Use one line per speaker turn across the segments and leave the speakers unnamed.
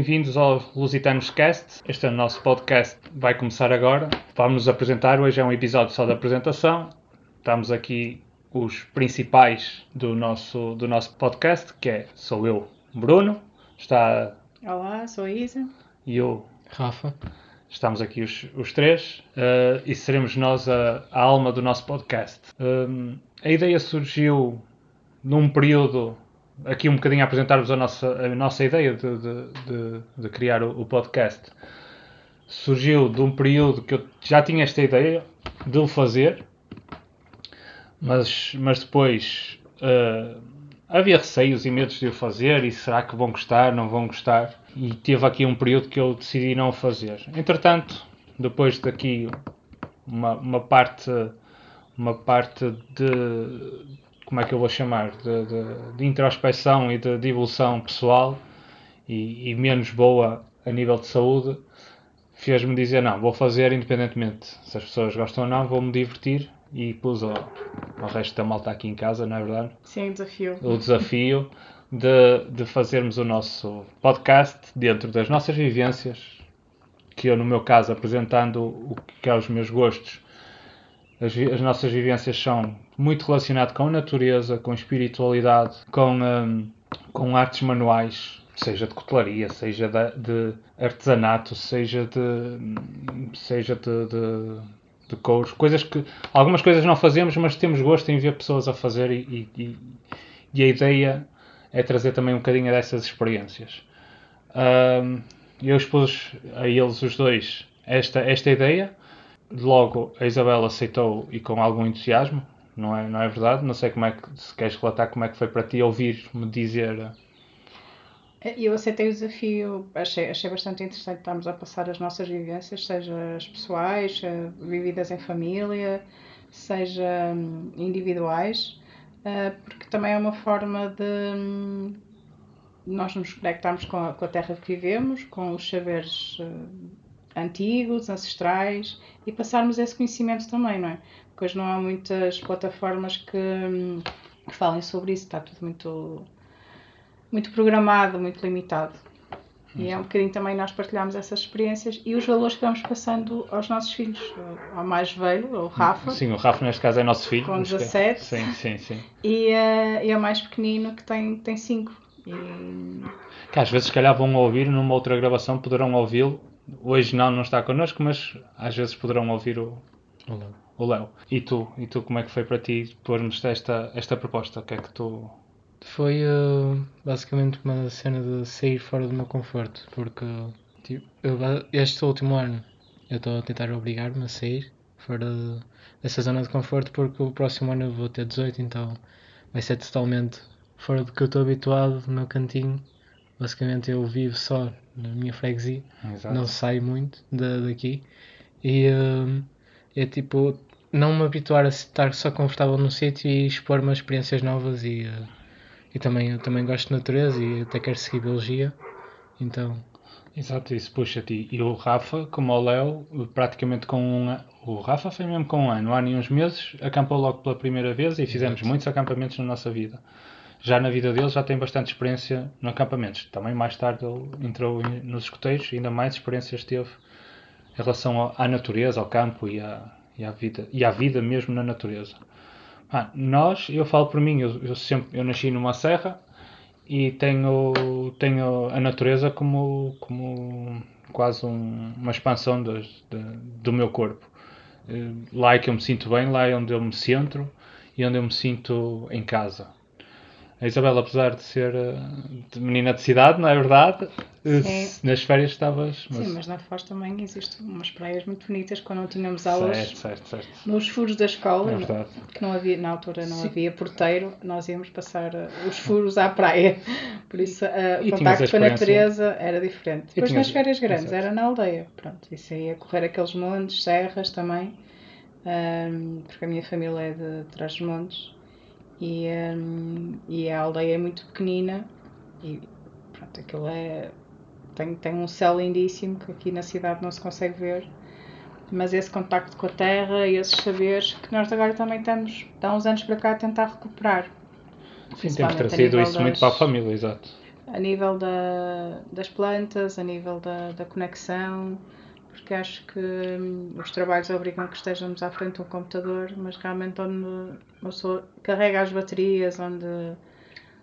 bem-vindos ao Lusitanos Cast. Este é o nosso podcast, vai começar agora. Vamos nos apresentar. Hoje é um episódio só de apresentação. Estamos aqui os principais do nosso, do nosso podcast, que é sou eu, Bruno, está
Olá, sou a Isa.
e eu,
Rafa.
Estamos aqui os, os três eh, e seremos nós a, a alma do nosso podcast. Hum, a ideia surgiu num período, aqui um bocadinho a apresentar-vos a nossa, a nossa ideia de, de, de- de criar o, o podcast. Surgiu de um período que eu já tinha esta ideia de o fazer, mas, mas depois eh, havia receios e medos de o fazer e será que vão gostar, não vão gostar? E teve aqui um período que eu decidi não fazer. Entretanto, depois daqui uma, uma parte uma parte de como é que eu vou chamar de, de, de introspecção e de, de evolução pessoal e, e menos boa a nível de saúde fez-me dizer não, vou fazer independentemente se as pessoas gostam ou não, vou-me divertir e pus ao, ao resto da malta aqui em casa, não é verdade?
Sim, desafio.
o desafio de, de fazermos o nosso podcast dentro das nossas vivências, que eu, no meu caso, apresentando o que é os meus gostos, as, as nossas vivências são muito relacionadas com a natureza, com espiritualidade, com, hum, com artes manuais, seja de cutelaria, seja de, de artesanato, seja de, seja de, de, de coisas que algumas coisas não fazemos, mas temos gosto em ver pessoas a fazer e, e- e a ideia é trazer também um bocadinho dessas experiências. Ahm, eu expus a eles os dois esta, esta ideia. Logo, a Isabel aceitou e com algum entusiasmo, não é, não é verdade? Não sei como é que, se queres relatar como é que foi para ti ouvir-me dizer.
Eu aceitei o desafio, achei, achei bastante interessante estarmos a passar as nossas vivências, seja as pessoais, eh, vividas em família, seja hum, individuais, eh, porque também é uma forma de hum, nós nos conectarmos com a, com a terra que vivemos, com os saberes eh, antigos, ancestrais e passarmos esse conhecimento também, não é? Porque hoje não há muitas plataformas que hum, falem sobre isso, está tudo muito muito programado, muito limitado. E é um bocadinho também nós partilhamos essas experiências e os valores que vamos passando aos nossos filhos. Ao mais velho, ao Rafa,
Sim, o Rafa neste caso é nosso filho.
Com
mas que-
17.
Sim, sim, sim.
e, eh, e ao mais pequenino que tem 5. Tem cinco. e,
Que às vezes, se calhar, vão ouvir numa outra gravação, poderão ouvi-lo. Hoje não, não está connosco, mas às vezes poderão ouvir o,
Olá.
o Léo. E tu? E tu, como é que foi para ti pôr-nos esta, esta proposta? O que é que tu.
Foi uh, basicamente uma cena de sair fora do meu conforto, porque tipo, eu, este último ano eu estou a tentar obrigar-me a sair fora de- dessa zona de conforto, porque o próximo ano eu vou ter 18, então vai ser totalmente fora do que eu estou habituado, no meu cantinho. Basicamente eu vivo só na minha freguesia.
Exato.
não saio muito da, daqui e hum, é tipo não me habituar a estar só confortável num sítio e expor-me a experiências novas e, uh, e também eu também gosto de natureza e até quero seguir biologia então
Exato, isso puxa-te. E o Rafa, como o Léo, praticamente com um ano. O Rafa foi mesmo com um ano, um ano e uns meses, acampou logo pela primeira vez e fizemos
Exato.
muitos acampamentos na nossa vida. Já na vida dele já tem bastante experiência no acampamentos. Também mais tarde ele entrou nos escoteiros, ainda mais experiências teve em relação à natureza, ao campo e à, e à vida e à vida mesmo na natureza. Ah, nós, eu falo por mim, eu, eu sempre eu nasci numa serra e tenho, tenho a natureza como, como quase um- uma expansão do meu corpo. Eh, Lá é que eu me sinto bem, lá é onde eu me centro e onde eu me sinto em casa. A Isabela, apesar de ser eh, de menina de cidade, não é verdade? Eh,
Sim.
Nas férias estavas.
Sim, mas na Foz também existem umas praias muito bonitas quando não tínhamos aulas
Certo, certo, certo.
nos furos da escola,
É
que não havia, na altura não
Sim.
havia porteiro, nós íamos passar uh, os furos à praia. Por isso uh, o
a
contacto com a natureza era diferente. Depois
tinhas-
nas férias grandes
Exato.
era na aldeia. Pronto, isso aí ia correr aqueles montes, serras também, um, porque a minha família é de trás dos montes e, um, e a aldeia é muito pequenina e pronto, aquilo é. Tem, tem um céu lindíssimo que aqui na cidade não se consegue ver mas esse contacto com a terra e esses saberes que nós agora também estamos, há uns anos para cá, a tentar recuperar.
Sim, temos trazido isso muito
das-
para a família, exato.
a nível da, das plantas, a nível da, da conexão, porque acho que hum, os trabalhos obrigam que estejamos à frente de um computador, mas realmente onde uma pessoa carrega as baterias, onde,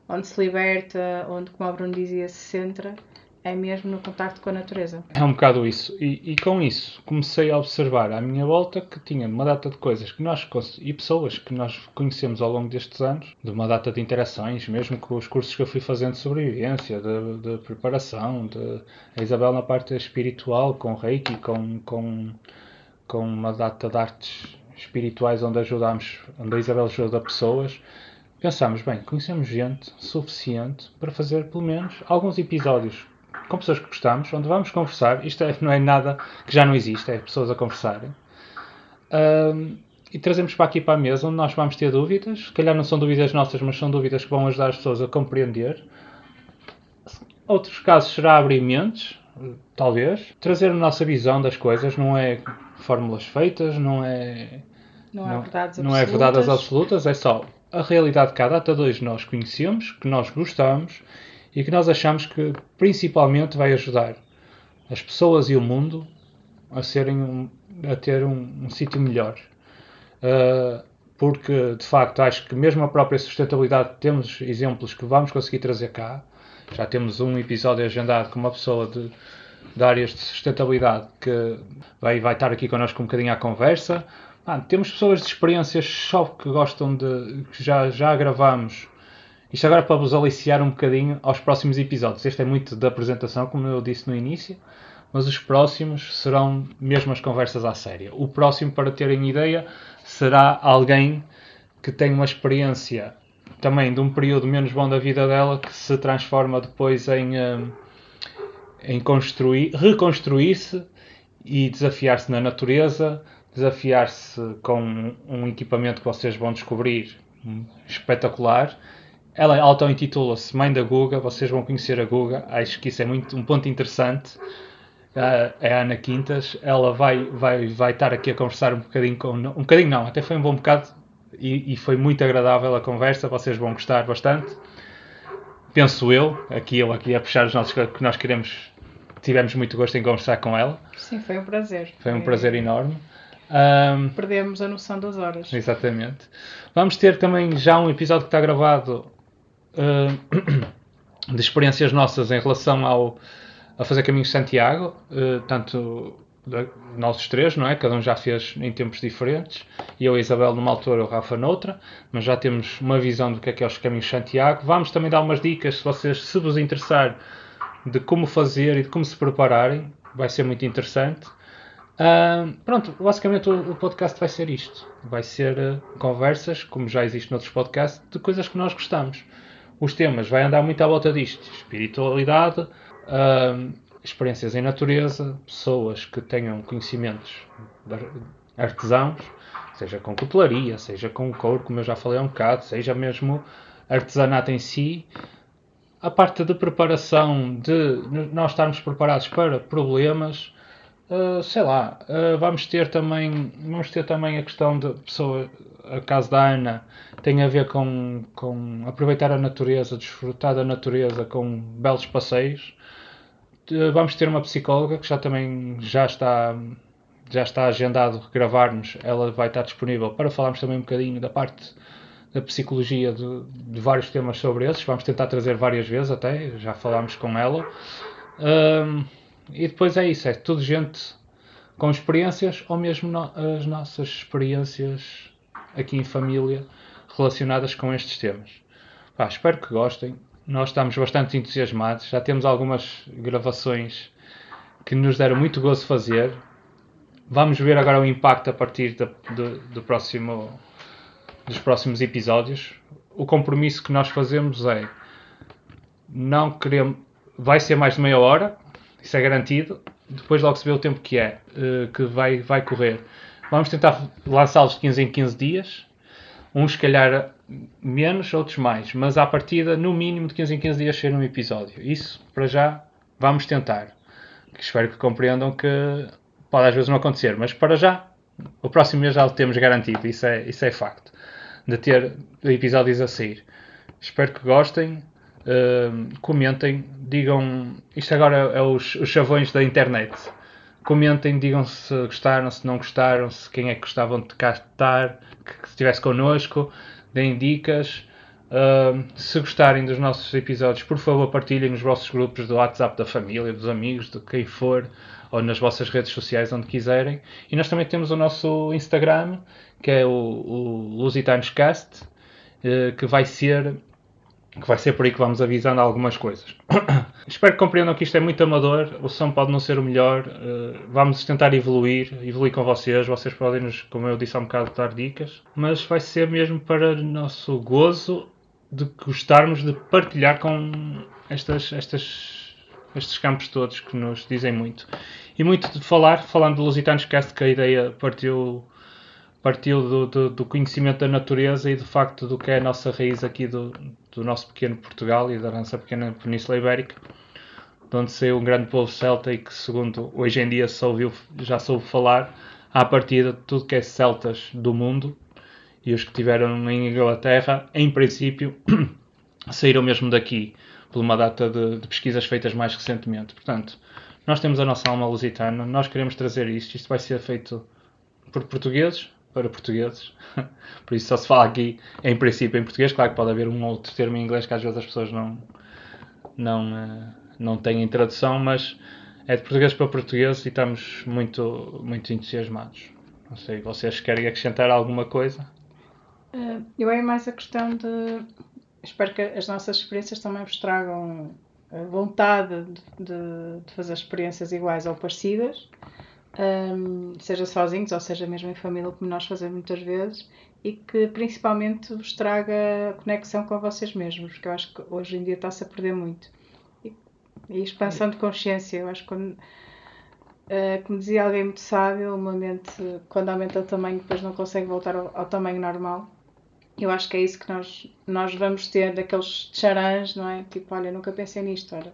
onde se liberta, onde, como a Bruno dizia, se centra, é mesmo no contacto com a natureza.
É um bocado isso. E, e, com isso comecei a observar à minha volta que tinha uma data de coisas que nós e pessoas que nós conhecemos ao longo destes anos, de uma data de interações, mesmo com os cursos que eu fui fazendo de sobrevivência, de, de preparação, de a Isabel na parte espiritual, com Reiki, com, com, com uma data de artes espirituais onde ajudámos, onde a Isabel ajuda pessoas. Pensámos, bem, conhecemos gente suficiente para fazer pelo menos alguns episódios com pessoas que gostamos, onde vamos conversar. Isto é, não é nada que já não existe, é pessoas a conversarem. Um, e trazemos para aqui para a mesa onde nós vamos ter dúvidas. Se calhar não são dúvidas nossas, mas são dúvidas que vão ajudar as pessoas a compreender. Outros casos será abrir mentes, talvez. Trazer a nossa visão das coisas, não é fórmulas feitas, não é.
Não, é verdades
não é verdades absolutas, é só a realidade que cada dois nós conhecemos, que nós gostamos e que nós achamos que principalmente vai ajudar as pessoas e o mundo a, serem um, a ter um, um sítio melhor. Uh, porque de facto acho que mesmo a própria sustentabilidade temos exemplos que vamos conseguir trazer cá. Já temos um episódio agendado com uma pessoa de, de áreas de sustentabilidade que vai, vai estar aqui connosco um bocadinho à conversa. Ah, temos pessoas de experiências só que gostam de. que já, já gravamos isto agora para vos aliciar um bocadinho aos próximos episódios. Este é muito da apresentação, como eu disse no início, mas os próximos serão mesmo as conversas à séria. O próximo, para terem ideia, será alguém que tem uma experiência também de um período menos bom da vida dela que se transforma depois em, eh, em construir, reconstruir-se e desafiar-se na natureza, desafiar-se com um equipamento que vocês vão descobrir hum, espetacular ela auto-intitula-se Mãe da Guga, vocês vão conhecer a Guga, acho que isso é muito, um ponto interessante. Uh, é a Ana Quintas, ela vai, vai, vai estar aqui a conversar um bocadinho com. Um bocadinho não, até foi um bom bocado e, e foi muito agradável a conversa, vocês vão gostar bastante. Penso eu, aqui eu aqui a puxar os nossos que nós queremos, tivemos muito gosto em conversar com ela.
Sim, foi um prazer.
Foi um prazer enorme.
Um, Perdemos a noção das horas.
Exatamente. Vamos ter também já um episódio que está gravado uh, de experiências nossas em relação ao, a fazer caminhos de Santiago, uh, tanto nossos três, não é? Cada um já fez em tempos diferentes. Eu e a Isabel numa altura, o Rafa noutra. Mas já temos uma visão do que é que é os caminhos de Santiago. Vamos também dar umas dicas, se vocês se vos interessar, de como fazer e de como se prepararem. Vai ser muito interessante. Uh, pronto, basicamente o, o, podcast vai ser isto. Vai ser uh, conversas, como já existe noutros podcasts, de coisas que nós gostamos os temas vai andar muito à volta disto: espiritualidade, experiências em natureza, pessoas que tenham conhecimentos artesãos, seja com cutelaria, seja com couro, como eu já falei há um bocado, seja mesmo artesanato em si. A parte de preparação, de nós estarmos preparados para problemas, uh, sei lá, uh, vamos ter também vamos ter também a questão de pessoa, a caso da Ana, tem a ver com, com aproveitar a natureza, desfrutar da natureza com belos passeios. Vamos ter uma psicóloga que já também já está já está agendado gravarmos, ela vai estar disponível para falarmos também um bocadinho da parte da psicologia de, de vários temas sobre esses. Vamos tentar trazer várias vezes até, já falámos com ela. Um, e depois é isso, é tudo gente com experiências ou mesmo no, as nossas experiências aqui em família relacionadas com estes temas. Pá, espero que gostem. Nós estamos bastante entusiasmados. Já temos algumas gravações que nos deram muito gozo fazer. Vamos ver agora o impacto a partir do próximo, dos próximos episódios. O compromisso que nós fazemos é não queremos. Vai ser mais de meia hora, isso é garantido. Depois logo se vê o tempo que é, eh, que vai, vai correr. Vamos tentar lançá-los de 15 em 15 dias. Uns, se calhar, menos, outros mais. Mas à partida, no mínimo de 15 em 15 dias, ser um episódio. Isso, para já, vamos tentar. Espero que compreendam que pode às vezes não acontecer. Mas para já, o próximo mês já o temos garantido. Isso é, isso é facto. De ter episódios a sair. Espero que gostem. Comentem, digam. Isto agora é os, os chavões da internet. Comentem, digam se gostaram, se não gostaram, se quem é que gostavam de cá estar, que, que estivesse connosco, deem dicas. Uh, se gostarem dos nossos episódios, por favor, partilhem nos vossos grupos do WhatsApp da família, dos amigos, de quem for, ou nas vossas redes sociais, onde quiserem. E nós também temos o nosso Instagram, que é o, o Lusitanoscast, uh, que vai ser que vai ser por aí que vamos avisando algumas coisas. Espero que compreendam que isto é muito amador, o som pode não ser o melhor, uh, vamos tentar evoluir, evoluir com vocês, vocês podem nos, como eu disse há um bocado, dar dicas, mas vai ser mesmo para nosso gozo de gostarmos de partilhar com estas, estas, estes campos todos que nos dizem muito. E muito de falar, falando de Lusitanos Cast, que a ideia partiu partiu do, do, do, conhecimento da natureza e do facto do que é a nossa raiz aqui do, do nosso pequeno Portugal e da nossa pequena Península Ibérica, de onde saiu um grande povo celta e que, segundo hoje em dia se ouviu, já soube falar, à partida de tudo que é celtas do mundo e os que tiveram em Inglaterra, em princípio, saíram mesmo daqui, por uma data de, de pesquisas feitas mais recentemente. Portanto, nós temos a nossa alma lusitana, nós queremos trazer isto, isto vai ser feito por portugueses, para portugueses. Por isso só se fala aqui, em princípio, em português. Claro que pode haver um outro termo em inglês que às vezes as pessoas não, não, eh, não têm tradução, mas é de português para português e estamos muito, muito entusiasmados. Não sei, vocês querem acrescentar alguma coisa?
Uh, eu é mais a questão de. Espero que as nossas experiências também vos tragam vontade de, de fazer experiências iguais ou parecidas um, seja sozinhos ou seja mesmo em família, como nós fazemos muitas vezes, e que principalmente vos traga conexão com vocês mesmos, porque eu acho que hoje em dia está-se a perder muito. E, e expansão de consciência, eu acho que quando, uh, como dizia alguém muito sábio, uma mente quando aumenta o tamanho depois não consegue voltar ao, ao tamanho normal. Eu acho que é isso que nós, nós vamos ter daqueles charãs, não é? Tipo, olha, nunca pensei nisto, olha.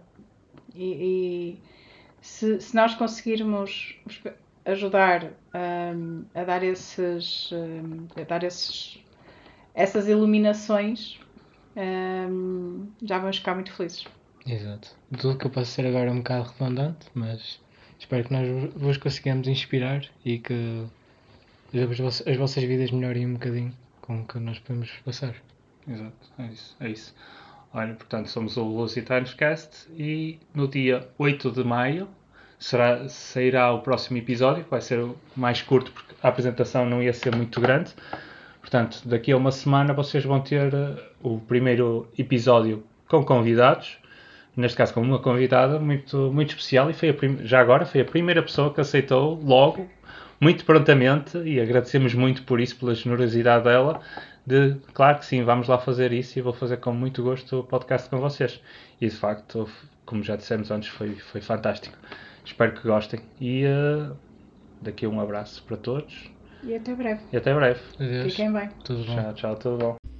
e, se, se nós conseguirmos ajudar um, a dar esses, um, a dar esses, essas iluminações, um, já vamos ficar muito felizes.
Exato. Tudo que eu posso ser agora é um bocado redundante, mas espero que nós vos consigamos inspirar e que as, as vossas vidas melhorem um bocadinho com o que nós podemos passar.
Exato, é isso. É isso. Olha, portanto, somos o Lusitanos Cast e no dia 8 de maio será, sairá o próximo episódio, que vai ser mais curto porque a apresentação não ia ser muito grande. Portanto, daqui a uma semana vocês vão ter uh, o primeiro episódio com convidados, neste caso com uma convidada muito, muito especial e foi a já agora foi a primeira pessoa que aceitou logo, muito prontamente, e agradecemos muito por isso, pela generosidade dela, de, claro que sim, vamos lá fazer isso e vou fazer com muito gosto o podcast com vocês. E de facto, como já dissemos antes, foi, foi fantástico. Espero que gostem e uh, daqui um abraço para todos.
E até breve.
E até breve.
Adeus.
Fiquem bem.
Tudo bom.
Tchau, tchau, tudo bom.